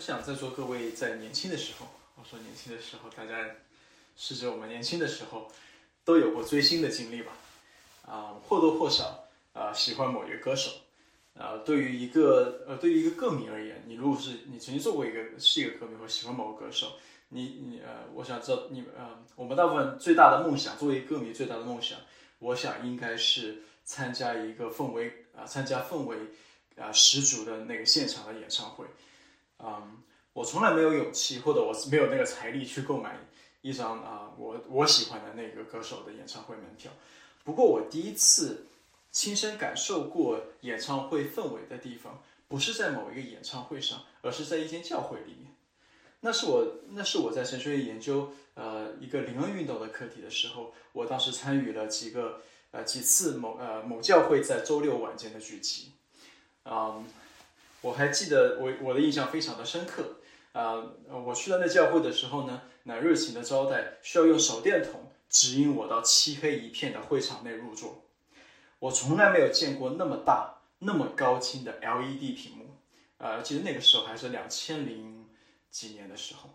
我想在座各位在年轻的时候，我说年轻的时候，大家是指我们年轻的时候都有过追星的经历吧？啊，或多或少啊喜欢某一个歌手。啊，对于一个呃，对于一个歌迷而言，你如果是你曾经做过一个是一个歌迷或喜欢某个歌手，你你呃，我想知道你呃，我们大部分最大的梦想，作为歌迷最大的梦想，我想应该是参加一个氛围啊，参加氛围啊十足的那个现场的演唱会。嗯，我从来没有勇气，或者我没有那个财力去购买一张啊我我喜欢的那个歌手的演唱会门票。不过我第一次亲身感受过演唱会氛围的地方，不是在某一个演唱会上，而是在一间教会里面。那是我那是我在神学院研究呃一个灵恩运动的课题的时候，我当时参与了几个呃几次某呃某教会在周六晚间的聚集，嗯。我还记得我我的印象非常的深刻啊！我去到那教会的时候呢，那热情的招待需要用手电筒指引我到漆黑一片的会场内入座。我从来没有见过那么大、那么高清的 LED 屏幕，呃，记得那个时候还是两千零几年的时候，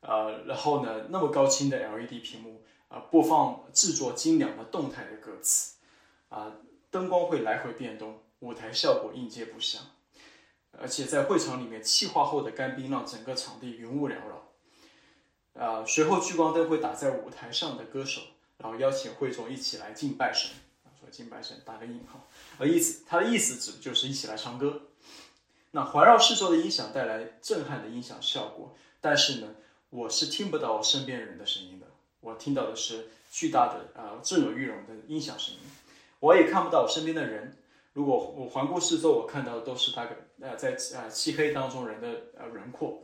呃，然后呢，那么高清的 LED 屏幕啊，播放制作精良的动态的歌词，啊，灯光会来回变动，舞台效果应接不暇。而且在会场里面，气化后的干冰让整个场地云雾缭绕。啊，随后聚光灯会打在舞台上的歌手，然后邀请会众一起来敬拜神。说敬拜神打个引号，而意思他的意思指就是一起来唱歌。那环绕四周的音响带来震撼的音响效果，但是呢，我是听不到我身边人的声音的。我听到的是巨大的啊震耳欲聋的音响声音，我也看不到我身边的人。如果我环顾四周，我看到的都是大概呃在呃漆黑当中人的呃轮廓，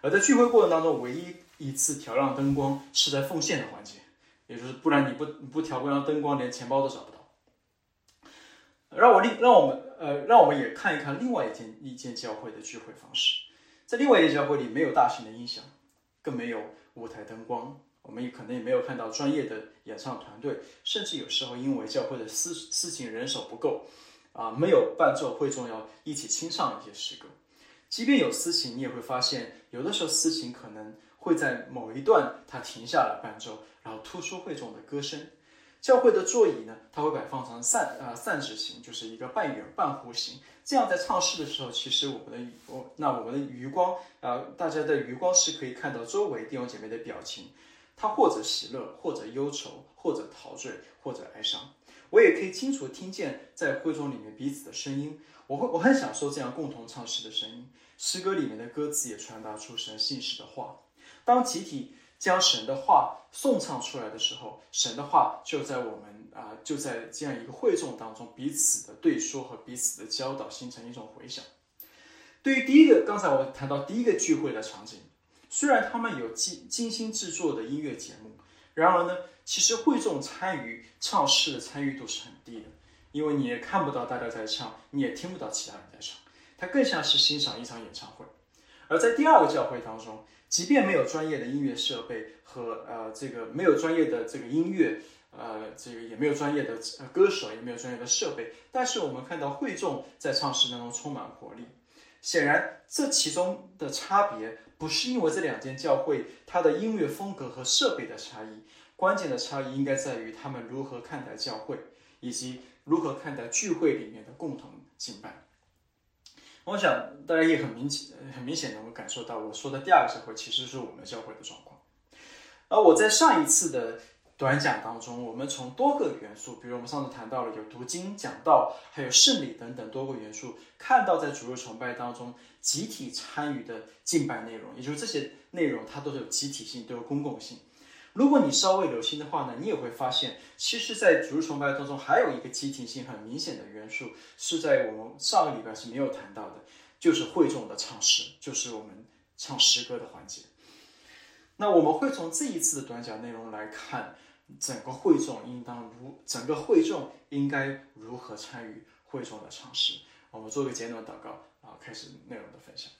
而在聚会过程当中，唯一一次调亮灯光是在奉献的环节，也就是不然你不不调亮灯光，连钱包都找不到。让我另让我们呃让我们也看一看另外一间一间教会的聚会方式，在另外一间教会里没有大型的音响，更没有舞台灯光，我们也可能也没有看到专业的演唱团队，甚至有时候因为教会的司司琴人手不够。啊，没有伴奏会重要一起清唱一些诗歌，即便有司琴，你也会发现有的时候司琴可能会在某一段它停下来伴奏，然后突出会众的歌声。教会的座椅呢，它会摆放成散啊散指型，就是一个半圆半弧形，这样在唱诗的时候，其实我们的我那我们的余光啊，大家的余光是可以看到周围弟兄姐妹的表情，他或者喜乐，或者忧愁，或者陶醉，或者哀伤。我也可以清楚听见在会中里面彼此的声音，我会我很享受这样共同唱诗的声音。诗歌里面的歌词也传达出神信使的话。当集体将神的话颂唱出来的时候，神的话就在我们啊就在这样一个会众当中彼此的对说和彼此的教导形成一种回响。对于第一个，刚才我谈到第一个聚会的场景，虽然他们有精精心制作的音乐节目，然而呢。其实会众参与唱诗的参与度是很低的，因为你也看不到大家在唱，你也听不到其他人在唱，它更像是欣赏一场演唱会。而在第二个教会当中，即便没有专业的音乐设备和呃这个没有专业的这个音乐，呃这个也没有专业的歌手，也没有专业的设备，但是我们看到会众在唱诗当中充满活力。显然，这其中的差别不是因为这两间教会它的音乐风格和设备的差异。关键的差异应该在于他们如何看待教会，以及如何看待聚会里面的共同敬拜。我想大家也很明显、很明显能够感受到，我说的第二个教会其实是我们教会的状况。而我在上一次的短讲当中，我们从多个元素，比如我们上次谈到了有读经、讲道，还有圣礼等等多个元素，看到在主日崇拜当中集体参与的敬拜内容，也就是这些内容它都是有集体性，都有公共性。如果你稍微留心的话呢，你也会发现，其实，在主日崇拜当中，还有一个集体性很明显的元素，是在我们上个礼拜是没有谈到的，就是会众的唱诗，就是我们唱诗歌的环节。那我们会从这一次的短讲内容来看，整个会众应当如整个会众应该如何参与会众的唱诗。我们做个简短祷告然后，开始内容的分享。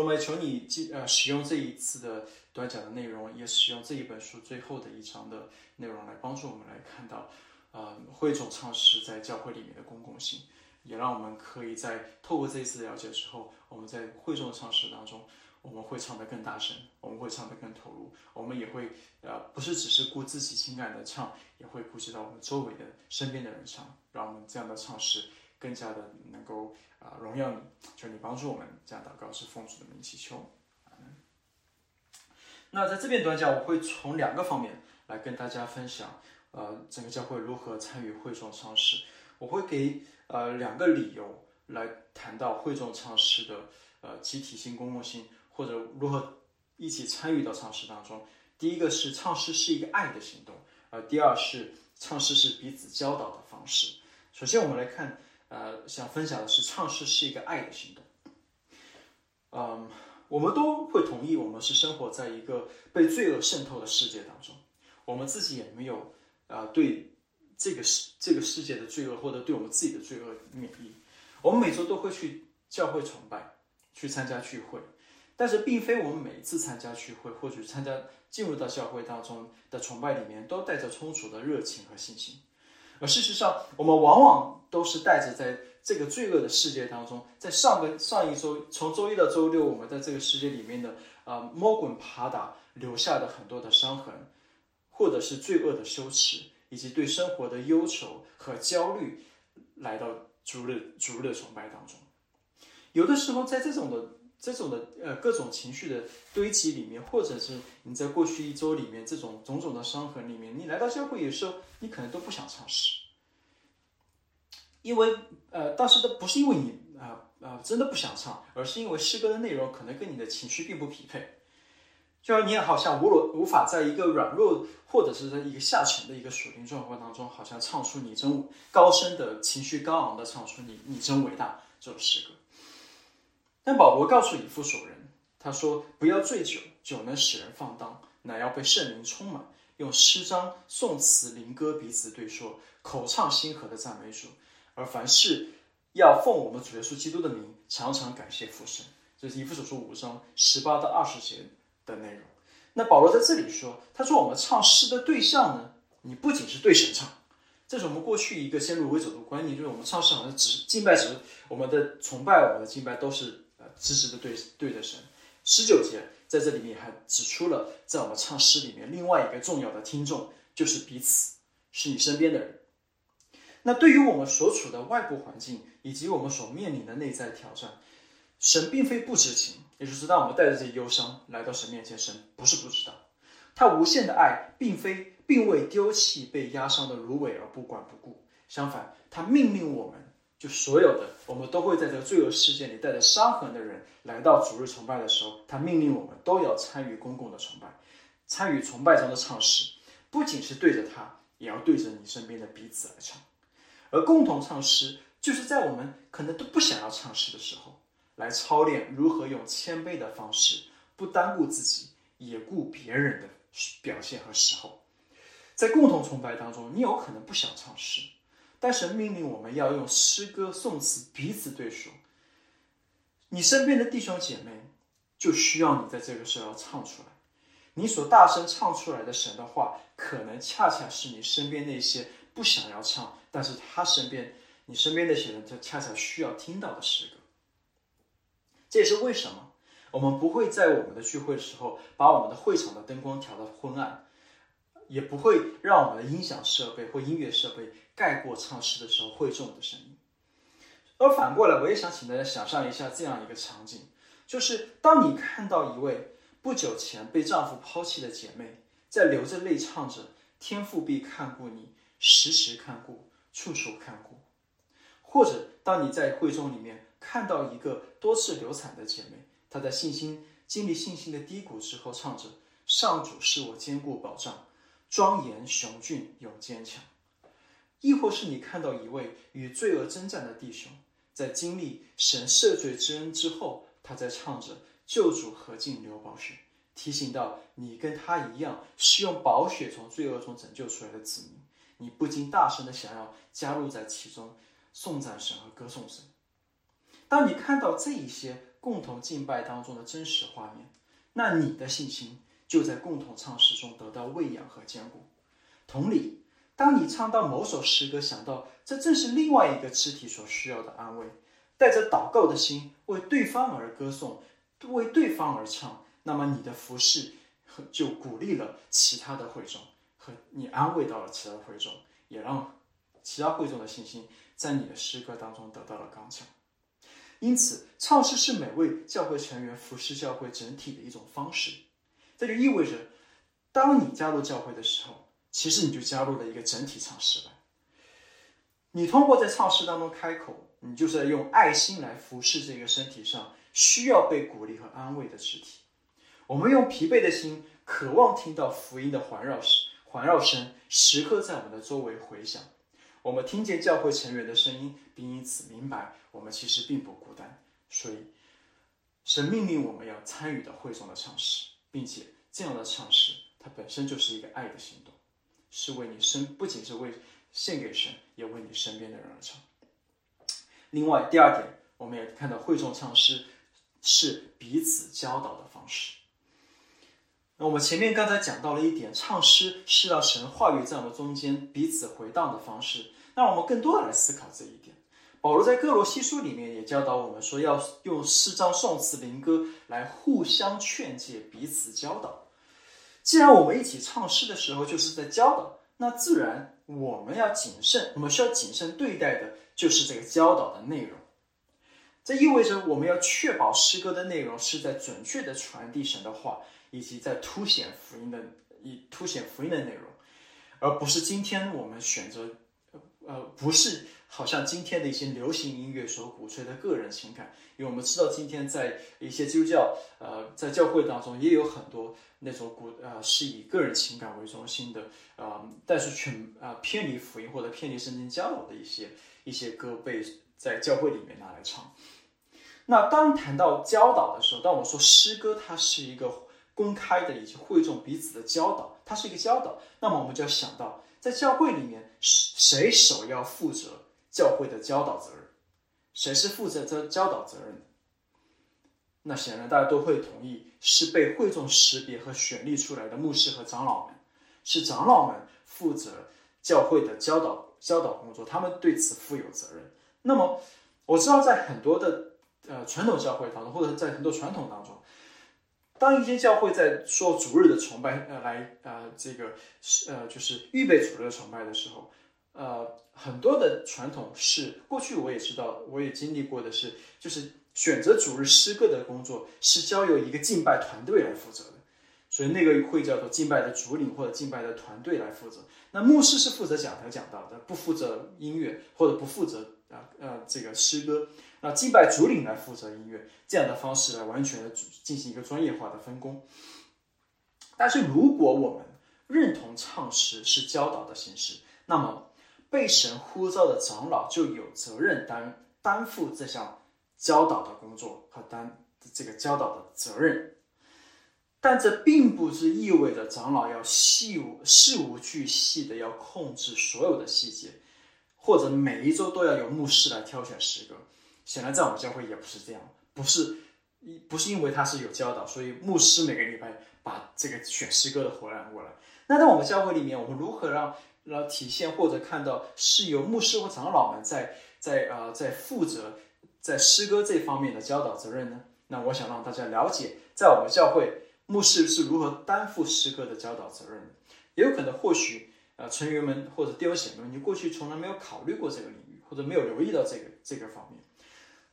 我们求你记呃使用这一次的。短讲的内容，也使用这一本书最后的一章的内容来帮助我们来看到，呃，会众唱诗在教会里面的公共性，也让我们可以在透过这一次了解之后，我们在会众的唱诗当中，我们会唱得更大声，我们会唱得更投入，我们也会呃不是只是顾自己情感的唱，也会顾及到我们周围的身边的人唱，让我们这样的唱诗更加的能够啊荣耀你，求你帮助我们，这样祷告是奉主的名祈求。那在这边短讲，我会从两个方面来跟大家分享，呃，整个教会如何参与会众唱诗。我会给呃两个理由来谈到会众唱诗的呃集体性、公共性，或者如何一起参与到唱诗当中。第一个是唱诗是一个爱的行动，呃，第二是唱诗是彼此教导的方式。首先我们来看，呃，想分享的是唱诗是一个爱的行动，嗯。我们都会同意，我们是生活在一个被罪恶渗透的世界当中，我们自己也没有啊对这个世这个世界的罪恶或者对我们自己的罪恶免疫。我们每周都会去教会崇拜，去参加聚会，但是并非我们每一次参加聚会或者参加进入到教会当中的崇拜里面都带着充足的热情和信心，而事实上，我们往往都是带着在。这个罪恶的世界当中，在上个上一周，从周一到周六，我们在这个世界里面的啊摸滚爬打，留下的很多的伤痕，或者是罪恶的羞耻，以及对生活的忧愁和焦虑，来到主日主日崇拜当中。有的时候，在这种的这种的呃各种情绪的堆积里面，或者是你在过去一周里面这种种种的伤痕里面，你来到教会有时候，你可能都不想尝试。因为呃，当时都不是因为你啊啊真的不想唱，而是因为诗歌的内容可能跟你的情绪并不匹配，就你也好像无论无法在一个软弱或者是在一个下沉的一个属灵状况当中，好像唱出你真高声的情绪高昂的唱出你你真伟大这种诗歌。但保罗告诉以弗所人，他说不要醉酒，酒能使人放荡，乃要被圣灵充满，用诗章、颂词、灵歌彼此对说，口唱心和的赞美主。而凡事要奉我们主耶稣基督的名，常常感谢父神。这是以弗所书五章十八到二十节的内容。那保罗在这里说，他说我们唱诗的对象呢，你不仅是对神唱，这是我们过去一个先入为主的观念，就是我们唱诗好像只敬拜时我们的崇拜，我们的敬拜都是直直的对对着神。十九节在这里面还指出了，在我们唱诗里面另外一个重要的听众就是彼此，是你身边的人。那对于我们所处的外部环境以及我们所面临的内在挑战，神并非不知情，也就是当我们带着这些忧伤来到神面前，神不是不知道，他无限的爱并非并未丢弃被压伤的芦苇而不管不顾，相反，他命令我们，就所有的我们都会在这个罪恶世界里带着伤痕的人来到主日崇拜的时候，他命令我们都要参与公共的崇拜，参与崇拜中的唱诗，不仅是对着他，也要对着你身边的彼此来唱。而共同唱诗，就是在我们可能都不想要唱诗的时候，来操练如何用谦卑的方式，不单顾自己，也顾别人的表现和时候。在共同崇拜当中，你有可能不想唱诗，但是命令我们要用诗歌颂词彼此对说。你身边的弟兄姐妹就需要你在这个时候唱出来。你所大声唱出来的神的话，可能恰恰是你身边那些。不想要唱，但是他身边，你身边那些人，他恰恰需要听到的诗歌。这也是为什么我们不会在我们的聚会的时候把我们的会场的灯光调到昏暗，也不会让我们的音响设备或音乐设备盖过唱诗的时候会众的声音。而反过来，我也想请大家想象一下这样一个场景：就是当你看到一位不久前被丈夫抛弃的姐妹，在流着泪唱着“天父必看顾你”。时时看顾，处处看顾，或者当你在会众里面看到一个多次流产的姐妹，她在信心经历信心的低谷之后，唱着“上主是我坚固保障，庄严雄峻永坚强”；亦或是你看到一位与罪恶征战的弟兄，在经历神赦罪之恩之后，他在唱着“救主何尽流宝血”，提醒到你跟他一样，是用宝血从罪恶中拯救出来的子民。你不禁大声的想要加入在其中，颂赞神和歌颂神。当你看到这一些共同敬拜当中的真实画面，那你的信心就在共同唱诗中得到喂养和坚固。同理，当你唱到某首诗歌，想到这正是另外一个肢体所需要的安慰，带着祷告的心为对方而歌颂，为对方而唱，那么你的服饰就鼓励了其他的会众，和你安慰到了其他会众，也让其他会众的信心在你的诗歌当中得到了刚强。因此，唱诗是每位教会成员服侍教会整体的一种方式。这就意味着，当你加入教会的时候，其实你就加入了一个整体唱诗班。你通过在唱诗当中开口，你就是在用爱心来服侍这个身体上需要被鼓励和安慰的肢体。我们用疲惫的心，渴望听到福音的环绕声，环绕声时刻在我们的周围回响。我们听见教会成员的声音，并因此明白我们其实并不孤单。所以，神命令我们要参与到会众的唱诗，并且这样的唱诗，它本身就是一个爱的行动，是为你身，不仅是为献给神，也为你身边的人而唱。另外，第二点，我们也看到会众唱诗是彼此教导的方式。那我们前面刚才讲到了一点，唱诗是让神话语在我们中间彼此回荡的方式。那我们更多的来思考这一点。保罗在哥罗西书里面也教导我们说，要用诗章、颂词、灵歌来互相劝诫、彼此教导。既然我们一起唱诗的时候就是在教导，那自然我们要谨慎，我们需要谨慎对待的就是这个教导的内容。这意味着我们要确保诗歌的内容是在准确的传递神的话，以及在凸显福音的以凸显福音的内容，而不是今天我们选择，呃，不是。好像今天的一些流行音乐所鼓吹的个人情感，因为我们知道今天在一些基督教，呃，在教会当中也有很多那种鼓，呃，是以个人情感为中心的，呃，但是全啊偏离福音或者偏离圣经教导的一些一些歌被在教会里面拿来唱。那当谈到教导的时候，当我们说诗歌它是一个公开的以及会众彼此的教导，它是一个教导，那么我们就要想到在教会里面谁谁首要负责。教会的教导责任，谁是负责这教导责任的？那显然大家都会同意，是被会众识别和选立出来的牧师和长老们，是长老们负责教会的教导教导工作，他们对此负有责任。那么我知道，在很多的呃传统教会当中，或者在很多传统当中，当一些教会在说主日的崇拜，呃，来呃这个呃就是预备主日的崇拜的时候。呃，很多的传统是过去我也知道，我也经历过的是，就是选择主日诗歌的工作是交由一个敬拜团队来负责的，所以那个会叫做敬拜的主领或者敬拜的团队来负责。那牧师是负责讲台讲道的，不负责音乐或者不负责啊呃这个诗歌。那敬拜主领来负责音乐，这样的方式来完全的进行一个专业化的分工。但是如果我们认同唱诗是教导的形式，那么被神呼召的长老就有责任担担负这项教导的工作和担这个教导的责任，但这并不是意味着长老要细无事无巨细的要控制所有的细节，或者每一周都要由牧师来挑选诗歌。显然，在我们教会也不是这样，不是不是因为他是有教导，所以牧师每个礼拜把这个选诗歌的活揽过来。那在我们教会里面，我们如何让？然后体现或者看到是由牧师或长老们在在啊在负责在诗歌这方面的教导责任呢？那我想让大家了解，在我们教会牧师是如何担负诗歌的教导责任的。也有可能或许呃成员们或者弟兄姐妹们，你过去从来没有考虑过这个领域，或者没有留意到这个这个方面。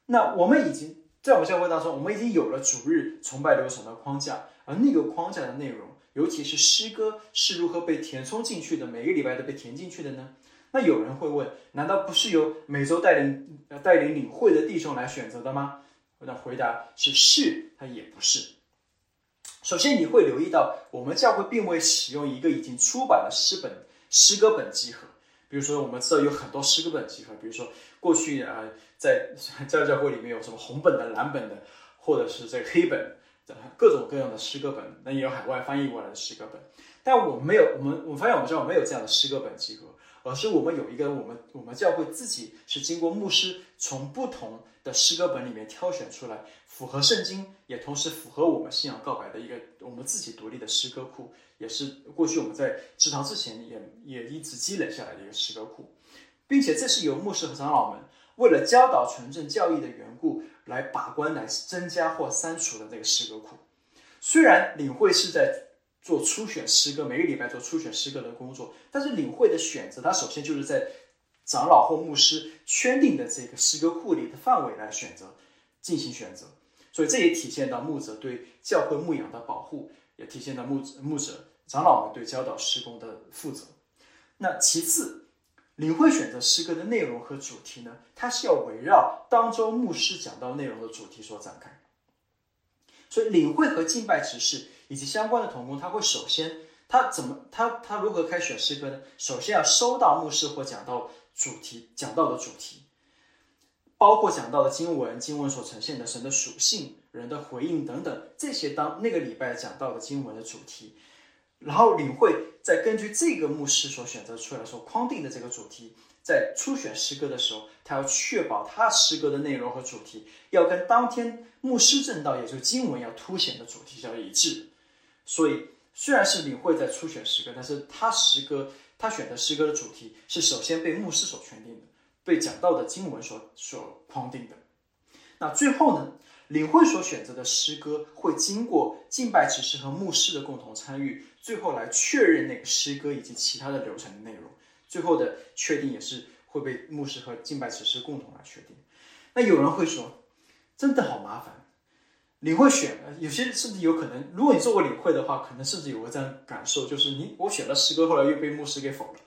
那我们已经在我们教会当中，我们已经有了主日崇拜流程的框架，而那个框架的内容。尤其是诗歌是如何被填充进去的，每个礼拜都被填进去的呢？那有人会问，难道不是由每周带领带领领会的弟兄来选择的吗？那回答是是，它也不是。首先你会留意到，我们教会并未使用一个已经出版的诗本诗歌本集合。比如说，我们知道有很多诗歌本集合，比如说过去啊，在在教会里面有什么红本的、蓝本的，或者是这个黑本。各种各样的诗歌本，那也有海外翻译过来的诗歌本，但我们没有，我们我发现我们教会没有这样的诗歌本集合，而是我们有一个我们我们教会自己是经过牧师从不同的诗歌本里面挑选出来，符合圣经，也同时符合我们信仰告白的一个我们自己独立的诗歌库，也是过去我们在职堂之前也也一直积累下来的一个诗歌库，并且这是由牧师和长老们为了教导纯正教义的缘故来把关来增加或删除的这个诗歌库。虽然领会是在。做初选诗歌，每个礼拜做初选诗歌的工作。但是领会的选择，它首先就是在长老或牧师圈定的这个诗歌库里的范围来选择进行选择。所以这也体现到牧者对教会牧养的保护，也体现到牧牧者长老们对教导施工的负责。那其次，领会选择诗歌的内容和主题呢，它是要围绕当周牧师讲到内容的主题所展开。所以领会和敬拜执事。以及相关的童工，他会首先，他怎么，他他如何开始选诗歌呢？首先要收到牧师或讲到主题讲到的主题，包括讲到的经文，经文所呈现的神的属性、人的回应等等，这些当那个礼拜讲到的经文的主题，然后领会再根据这个牧师所选择出来所框定的这个主题，在初选诗歌的时候，他要确保他诗歌的内容和主题要跟当天牧师正道，也就是经文要凸显的主题要一致。所以，虽然是领会在初选诗歌，但是他诗歌他选的诗歌的主题是首先被牧师所确定的，被讲到的经文所所框定的。那最后呢，领会所选择的诗歌会经过敬拜指示和牧师的共同参与，最后来确认那个诗歌以及其他的流程的内容。最后的确定也是会被牧师和敬拜指示共同来确定。那有人会说，真的好麻烦。领会选，有些甚至有可能，如果你做过领会的话，可能甚至有个这样感受，就是你我选了诗歌，后来又被牧师给否了，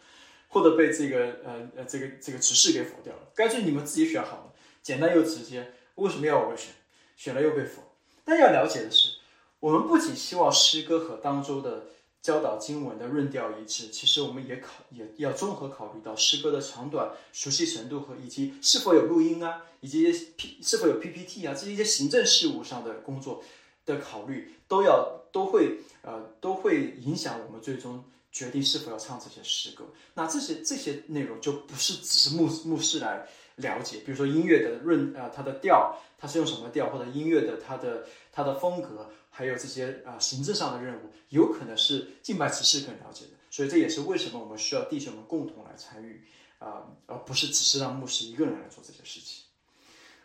或者被这个呃呃这个这个执事给否掉了。干脆你们自己选好了，简单又直接，为什么要我选？选了又被否。但要了解的是，我们不仅希望诗歌和当周的。教导经文的论调一致，其实我们也考也要综合考虑到诗歌的长短、熟悉程度和以及是否有录音啊，以及 P 是否有 PPT 啊，这一些行政事务上的工作的考虑，都要都会呃都会影响我们最终决定是否要唱这些诗歌。那这些这些内容就不是只是牧牧师来了解，比如说音乐的润啊，它的调，它是用什么调，或者音乐的它的它的风格。还有这些啊，行政上的任务，有可能是敬拜执事更了解的，所以这也是为什么我们需要弟兄们共同来参与啊，而不是只是让牧师一个人来做这些事情。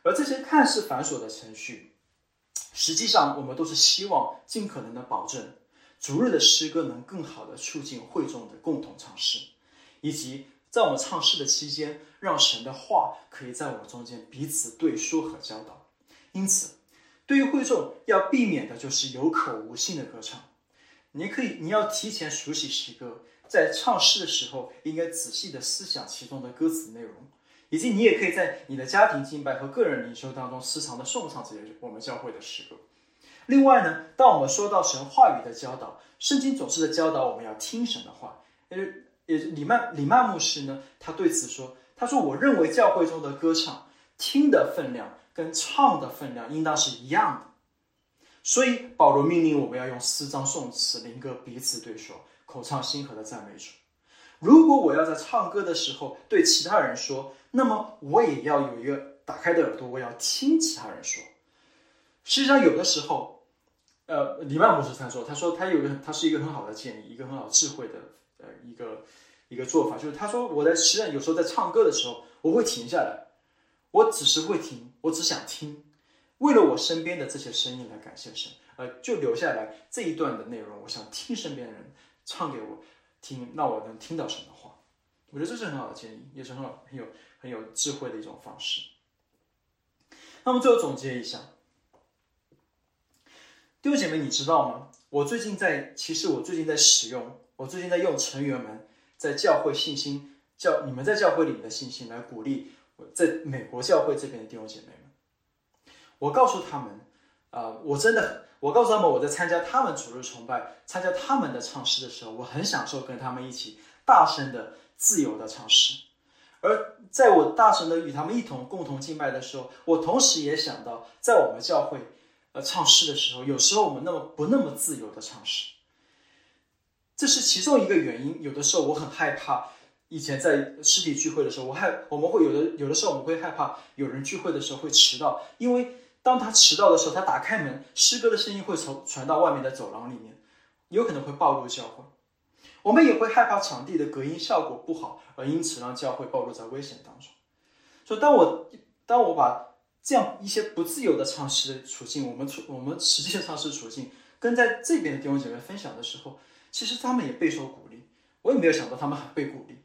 而这些看似繁琐的程序，实际上我们都是希望尽可能的保证逐日的诗歌能更好的促进会众的共同尝试，以及在我们唱诗的期间，让神的话可以在我们中间彼此对说和教导。因此。对于会众要避免的就是有口无心的歌唱，你可以，你要提前熟悉诗歌，在唱诗的时候应该仔细的思想其中的歌词内容，以及你也可以在你的家庭敬拜和个人灵修当中时常的颂唱这些我们教会的诗歌。另外呢，当我们说到神话语的教导，圣经总是在教导我们要听神的话。呃，也李曼李曼牧师呢，他对此说，他说我认为教会中的歌唱听的分量。跟唱的分量应当是一样的，所以保罗命令我们要用诗章、颂词、灵歌彼此对说，口唱心和的赞美主。如果我要在唱歌的时候对其他人说，那么我也要有一个打开的耳朵，我要听其他人说。实际上，有的时候，呃，李曼牧师他说，他说他有个，他是一个很好的建议，一个很好智慧的呃一个一个做法，就是他说我在实际上有时候在唱歌的时候，我会停下来。我只是会听，我只想听，为了我身边的这些声音来感谢神，呃，就留下来这一段的内容。我想听身边人唱给我听，那我能听到神的话。我觉得这是很好的建议，也是很好、很有、很有智慧的一种方式。那么最后总结一下，弟兄姐妹，你知道吗？我最近在，其实我最近在使用，我最近在用成员们在教会信心教你们在教会里面的信心来鼓励我。在美国教会这边的弟兄姐妹们，我告诉他们，啊，我真的，我告诉他们，我在参加他们主日崇拜、参加他们的唱诗的时候，我很享受跟他们一起大声的、自由的唱诗。而在我大声的与他们一同共同敬拜的时候，我同时也想到，在我们教会，呃，唱诗的时候，有时候我们那么不那么自由的唱诗，这是其中一个原因。有的时候我很害怕。以前在实体聚会的时候，我害我们会有的有的时候我们会害怕有人聚会的时候会迟到，因为当他迟到的时候，他打开门，诗歌的声音会从传到外面的走廊里面，有可能会暴露教会。我们也会害怕场地的隔音效果不好，而因此让教会暴露在危险当中。所以，当我当我把这样一些不自由的唱诗的处境，我们处我们实际的唱诗处境，跟在这边的弟兄姐妹分享的时候，其实他们也备受鼓励。我也没有想到他们很被鼓励，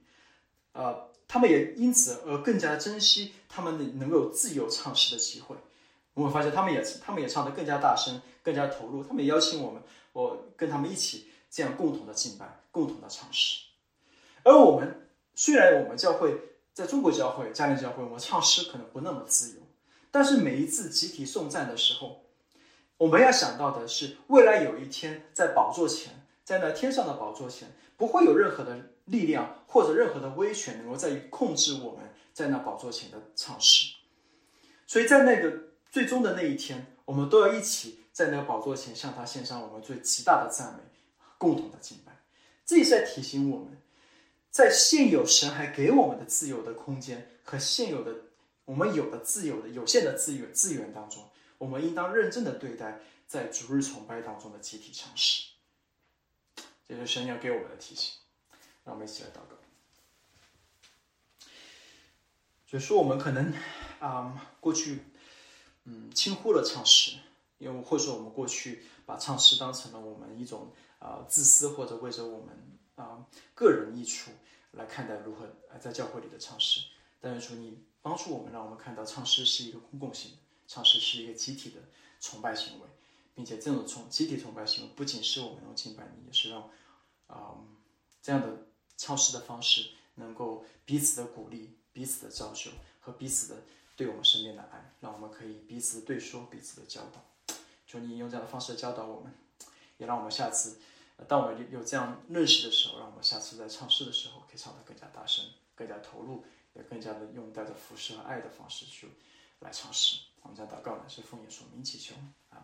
呃，他们也因此而更加珍惜他们能能够自由唱诗的机会。我们发现他们也他们也唱得更加大声，更加投入。他们也邀请我们，我跟他们一起这样共同的敬拜，共同的唱诗。而我们虽然我们教会在中国教会、家庭教会，我们唱诗可能不那么自由，但是每一次集体颂赞的时候，我们要想到的是，未来有一天在宝座前，在那天上的宝座前，不会有任何的力量或者任何的威权能够在控制我们在那宝座前的唱诗。所以在那个。最终的那一天，我们都要一起在那个宝座前向他献上我们最极大的赞美，共同的敬拜。这也是在提醒我们，在现有神还给我们的自由的空间和现有的我们有的自由的有限的资源资源当中，我们应当认真的对待在逐日崇拜当中的集体尝试。这是神要给我们的提醒。让我们一起来祷告。就说我们可能啊，过去。嗯，轻忽了唱诗，因为或者说我们过去把唱诗当成了我们一种啊自私或者为着我们啊个人益处来看待如何在教会里的唱诗。但是说你帮助我们，让我们看到唱诗是一个公共性的，唱诗是一个集体的崇拜行为，并且这种崇集体崇拜行为不仅是我们能敬拜你，也是让啊这样的唱诗的方式能够彼此的鼓励、彼此的造就和彼此的。对我们身边的爱，让我们可以彼此对说，彼此的教导。求你用这样的方式教导我们，也让我们下次，当我们有这样认识的时候，让我们下次在唱诗的时候，可以唱得更加大声，更加投入，也更加的用带着服饰和爱的方式去来唱诗。我们将祷告呢，是奉耶稣名祈求啊。